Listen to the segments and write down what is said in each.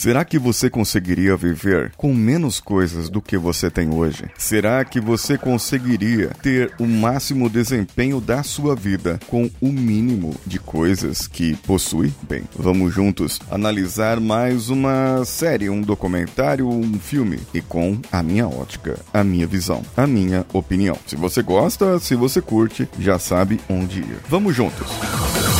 Será que você conseguiria viver com menos coisas do que você tem hoje? Será que você conseguiria ter o máximo desempenho da sua vida com o mínimo de coisas que possui? Bem, vamos juntos analisar mais uma série, um documentário, um filme e com a minha ótica, a minha visão, a minha opinião. Se você gosta, se você curte, já sabe onde ir. Vamos juntos.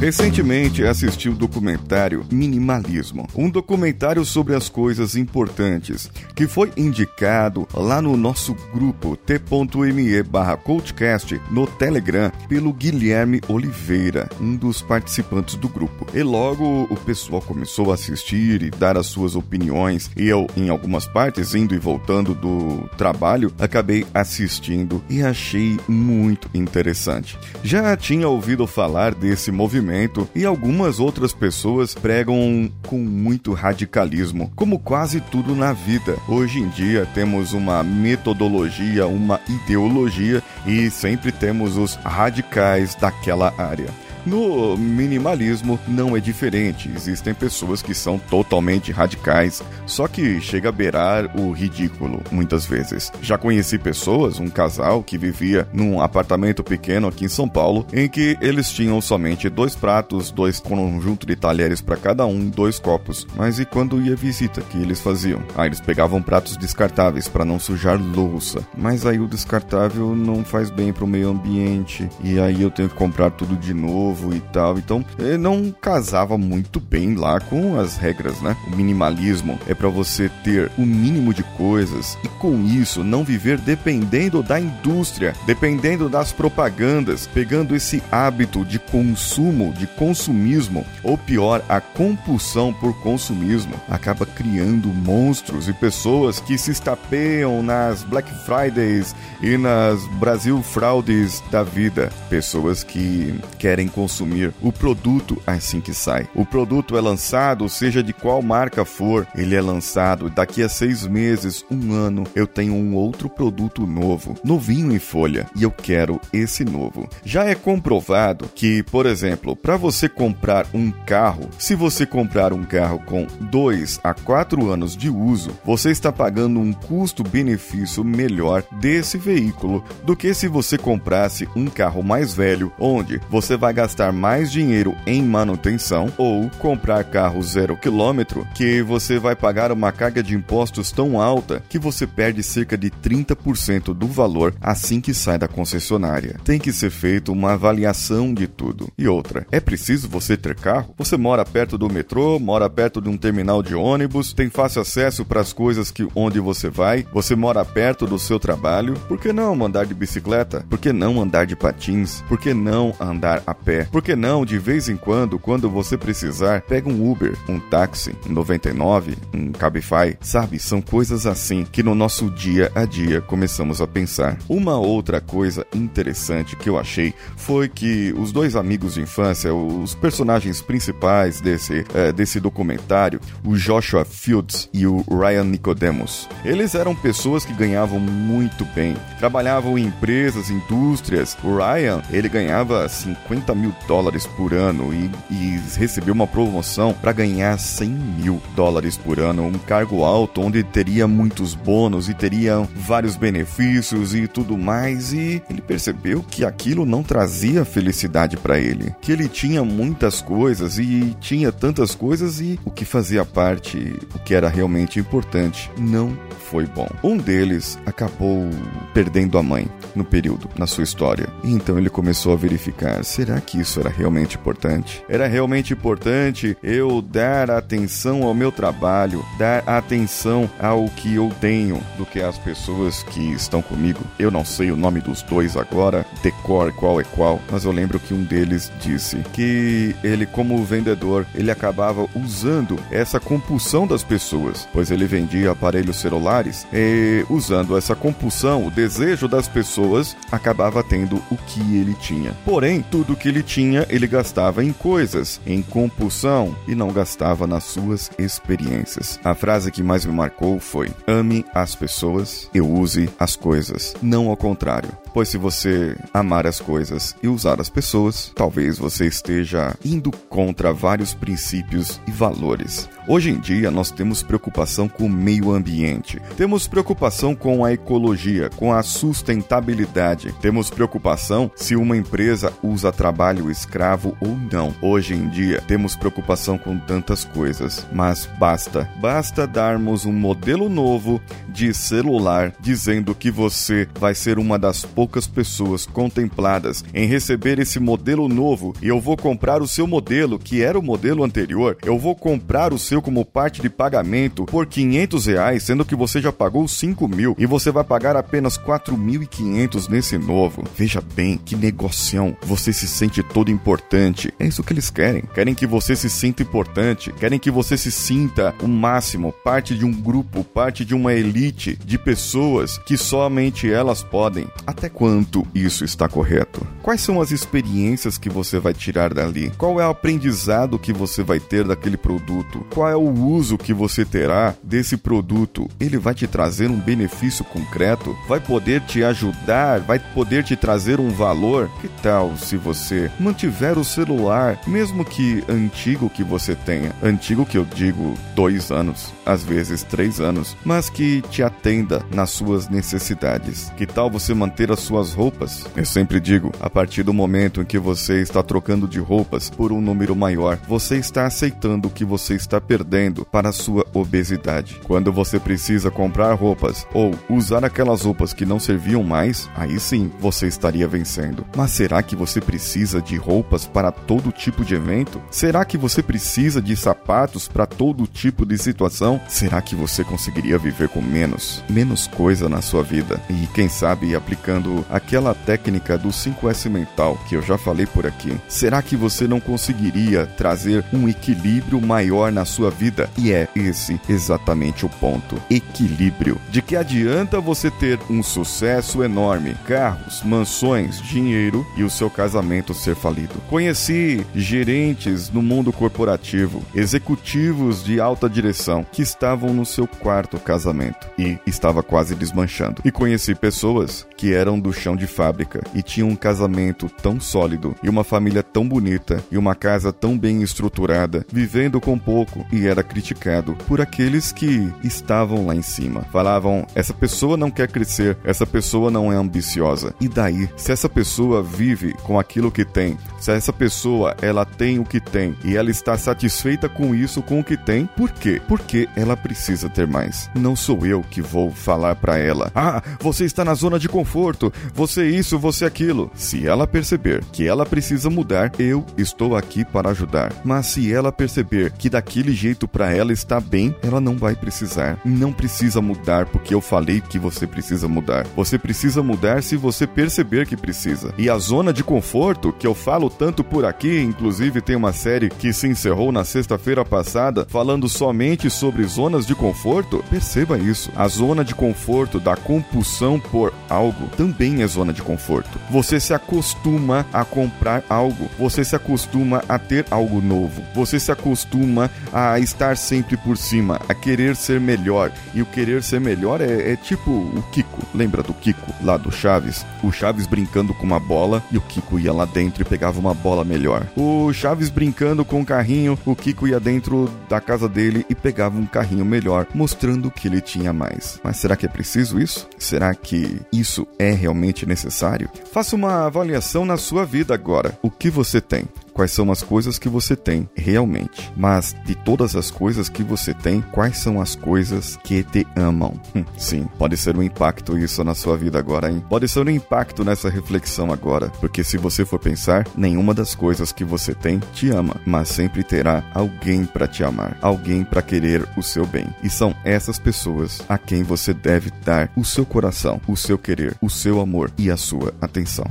Recentemente assisti o documentário Minimalismo, um documentário sobre as coisas importantes, que foi indicado lá no nosso grupo t.me barra coachcast no Telegram pelo Guilherme Oliveira, um dos participantes do grupo. E logo o pessoal começou a assistir e dar as suas opiniões, e eu, em algumas partes, indo e voltando do trabalho, acabei assistindo e achei muito interessante. Já tinha ouvido falar desse movimento e algumas outras pessoas pregam com muito radicalismo, como quase tudo na vida. Hoje em dia temos uma metodologia, uma ideologia e sempre temos os radicais daquela área. No minimalismo não é diferente. Existem pessoas que são totalmente radicais, só que chega a beirar o ridículo muitas vezes. Já conheci pessoas, um casal que vivia num apartamento pequeno aqui em São Paulo, em que eles tinham somente dois pratos, dois conjuntos de talheres para cada um, dois copos. Mas e quando ia visita, que eles faziam? Ah, eles pegavam pratos descartáveis para não sujar louça. Mas aí o descartável não faz bem para o meio ambiente e aí eu tenho que comprar tudo de novo novo e tal. Então, não casava muito bem lá com as regras, né? O minimalismo é para você ter o mínimo de coisas e com isso não viver dependendo da indústria, dependendo das propagandas, pegando esse hábito de consumo, de consumismo, ou pior, a compulsão por consumismo, acaba criando monstros e pessoas que se estapeiam nas Black Fridays e nas Brasil Fraudes da vida. Pessoas que querem consumir o produto assim que sai. O produto é lançado, seja de qual marca for, ele é lançado. Daqui a seis meses, um ano, eu tenho um outro produto novo, novinho em folha, e eu quero esse novo. Já é comprovado que, por exemplo, para você comprar um carro, se você comprar um carro com dois a quatro anos de uso, você está pagando um custo-benefício melhor desse veículo do que se você comprasse um carro mais velho, onde você vai gastar gastar mais dinheiro em manutenção ou comprar carro zero quilômetro que você vai pagar uma carga de impostos tão alta que você perde cerca de 30% do valor assim que sai da concessionária. Tem que ser feita uma avaliação de tudo. E outra, é preciso você ter carro? Você mora perto do metrô, mora perto de um terminal de ônibus, tem fácil acesso para as coisas que onde você vai, você mora perto do seu trabalho, por que não andar de bicicleta? Por que não andar de patins? Por que não andar a pé? Por que não, de vez em quando, quando você precisar, pega um Uber, um táxi, um 99, um Cabify, sabe? São coisas assim que no nosso dia a dia começamos a pensar. Uma outra coisa interessante que eu achei foi que os dois amigos de infância, os personagens principais desse, é, desse documentário, o Joshua Fields e o Ryan Nicodemus, eles eram pessoas que ganhavam muito bem, trabalhavam em empresas, indústrias. O Ryan, ele ganhava 50 mil dólares por ano e, e recebeu uma promoção para ganhar 100 mil dólares por ano, um cargo alto onde teria muitos bônus e teria vários benefícios e tudo mais. E ele percebeu que aquilo não trazia felicidade para ele, que ele tinha muitas coisas e tinha tantas coisas e o que fazia parte, o que era realmente importante, não foi bom. Um deles acabou perdendo a mãe no período, na sua história. E então ele começou a verificar: será que isso era realmente importante? Era realmente importante eu dar atenção ao meu trabalho, dar atenção ao que eu tenho do que as pessoas que estão comigo. Eu não sei o nome dos dois agora, decor qual é qual, mas eu lembro que um deles disse que ele, como vendedor, ele acabava usando essa compulsão das pessoas, pois ele vendia aparelhos celulares e usando essa compulsão, o desejo das pessoas, acabava tendo o que ele tinha. Porém, tudo que ele tinha, ele gastava em coisas, em compulsão e não gastava nas suas experiências. A frase que mais me marcou foi: ame as pessoas e use as coisas, não ao contrário. Pois se você amar as coisas e usar as pessoas, talvez você esteja indo contra vários princípios e valores. Hoje em dia, nós temos preocupação com o meio ambiente, temos preocupação com a ecologia, com a sustentabilidade, temos preocupação se uma empresa usa trabalho escravo ou não. Hoje em dia, temos preocupação com tantas coisas, mas basta, basta darmos um modelo novo de celular dizendo que você vai ser uma das poucas pessoas contempladas em receber esse modelo novo. E eu vou comprar o seu modelo, que era o modelo anterior, eu vou comprar o seu como parte de pagamento por 500 reais, sendo que você já pagou 5 mil e você vai pagar apenas 4.500 nesse novo. Veja bem que negocião, você se sente todo importante. É isso que eles querem. Querem que você se sinta importante, querem que você se sinta o máximo, parte de um grupo, parte de uma elite de pessoas que somente elas podem. Até quanto isso está correto? Quais são as experiências que você vai tirar dali? Qual é o aprendizado que você vai ter daquele produto? Qual é o uso que você terá desse produto? Ele vai te trazer um benefício concreto? Vai poder te ajudar? Vai poder te trazer um valor? Que tal se você mantiver o celular, mesmo que antigo que você tenha? Antigo que eu digo dois anos, às vezes três anos, mas que te atenda nas suas necessidades. Que tal você manter as suas roupas? Eu sempre digo, a partir do momento em que você está trocando de roupas por um número maior, você está aceitando o que você está perdendo para sua obesidade. Quando você precisa comprar roupas ou usar aquelas roupas que não serviam mais, aí sim você estaria vencendo. Mas será que você precisa de roupas para todo tipo de evento? Será que você precisa de sapatos para todo tipo de situação? Será que você conseguiria viver com menos, menos coisa na sua vida? E quem sabe aplicando aquela técnica do 5S mental que eu já falei por aqui, será que você não conseguiria trazer um equilíbrio maior na sua vida? E é esse exatamente o ponto: equilíbrio. De que adianta você ter um sucesso enorme, carros, mansões, dinheiro e o seu casamento ser falido? Conheci gerentes no mundo corporativo, executivos de alta direção que estavam no seu quarto casamento e estava quase desmanchando. E conheci pessoas que eram do chão de fábrica e tinham um casamento tão sólido e uma família tão bonita e uma casa tão bem estruturada, vivendo com pouco e era criticado por aqueles que estavam lá em cima. Falavam: essa pessoa não quer crescer, essa pessoa não é ambiciosa. E daí, se essa pessoa vive com aquilo que tem, se essa pessoa ela tem o que tem e ela está satisfeita com isso, com o que tem, por quê? Porque ela precisa ter mais. Não sou eu que vou falar para ela: "Ah, você está na zona de conforto, você isso, você aquilo". Se ela perceber que ela precisa mudar, eu estou aqui para ajudar. Mas se ela perceber que daquele jeito para ela está bem, ela não vai precisar. Não precisa mudar porque eu falei que você precisa mudar. Você precisa mudar se você perceber que precisa. E a zona de conforto que eu falo tanto por aqui, inclusive tem uma série que se encerrou na sexta-feira passada falando somente sobre zonas de conforto. Perceba isso. A zona de conforto da compulsão por algo também é zona de conforto. Você se acostuma a comprar algo, você se acostuma a ter algo novo, você se acostuma a estar sempre por cima, a querer ser melhor. E o querer ser melhor é, é tipo o Kiko. Lembra do Kiko lá do Chaves? O Chaves brincando com uma bola e o Kiko ia lá dentro e pegava uma bola melhor. O Chaves brincando com um carrinho, o Kiko ia dentro da casa dele e pegava um carrinho melhor, mostrando que ele tinha mais. Mas será que é preciso isso? Será que isso é realmente necessário? Faça uma avaliação na sua vida agora. O que você tem? Quais são as coisas que você tem realmente. Mas de todas as coisas que você tem, quais são as coisas que te amam? Hum, sim, pode ser um impacto isso na sua vida agora, hein? Pode ser um impacto nessa reflexão agora, porque se você for pensar, nenhuma das coisas que você tem te ama, mas sempre terá alguém para te amar, alguém para querer o seu bem. E são essas pessoas a quem você deve dar o seu coração, o seu querer, o seu amor e a sua atenção.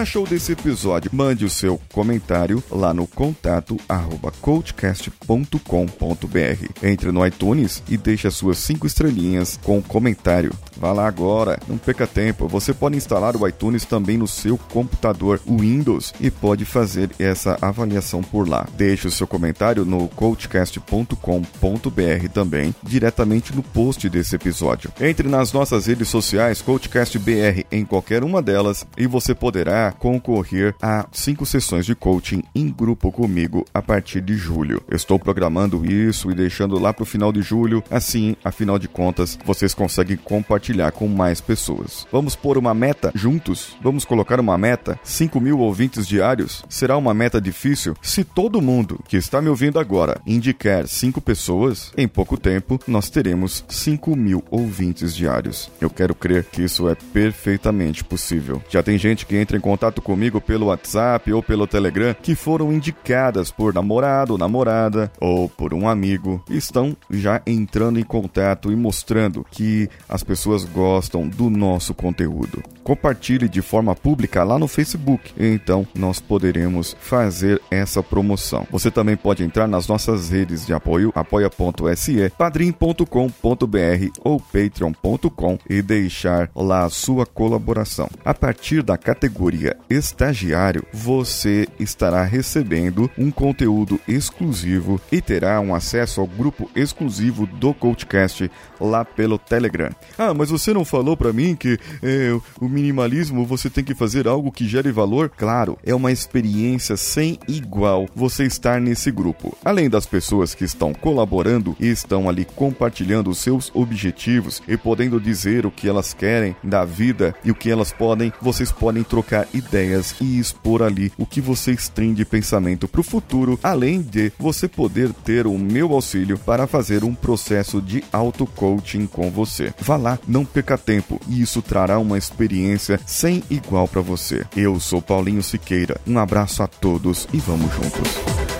Achou desse episódio? Mande o seu comentário lá no contato arroba coachcast.com.br. Entre no iTunes e deixe as suas cinco estrelinhas com comentário. Vá lá agora, não perca tempo. Você pode instalar o iTunes também no seu computador Windows e pode fazer essa avaliação por lá. Deixe o seu comentário no coachcast.com.br também, diretamente no post desse episódio. Entre nas nossas redes sociais, CoachCastBR em qualquer uma delas e você poderá concorrer a cinco sessões de coaching em grupo comigo a partir de julho. Estou programando isso e deixando lá para o final de julho, assim, afinal de contas, vocês conseguem compartilhar com mais pessoas. Vamos pôr uma meta juntos? Vamos colocar uma meta? 5 mil ouvintes diários? Será uma meta difícil? Se todo mundo que está me ouvindo agora indicar cinco pessoas, em pouco tempo nós teremos 5 mil ouvintes diários. Eu quero crer que isso é perfeitamente possível. Já tem gente que entra em contato comigo pelo WhatsApp ou pelo Telegram que foram indicadas por namorado, namorada ou por um amigo estão já entrando em contato e mostrando que as pessoas gostam do nosso conteúdo. Compartilhe de forma pública lá no Facebook, então nós poderemos fazer essa promoção. Você também pode entrar nas nossas redes de apoio, apoia.se, padrim.com.br ou patreon.com e deixar lá a sua colaboração. A partir da categoria categoria estagiário, você estará recebendo um conteúdo exclusivo e terá um acesso ao grupo exclusivo do Coachcast lá pelo Telegram. Ah, mas você não falou para mim que é, o minimalismo você tem que fazer algo que gere valor? Claro, é uma experiência sem igual você estar nesse grupo. Além das pessoas que estão colaborando e estão ali compartilhando seus objetivos e podendo dizer o que elas querem da vida e o que elas podem, vocês podem trocar ideias e expor ali o que vocês têm de pensamento para o futuro, além de você poder ter o meu auxílio para fazer um processo de auto-coaching com você. Vá lá, não perca tempo e isso trará uma experiência sem igual para você. Eu sou Paulinho Siqueira, um abraço a todos e vamos juntos.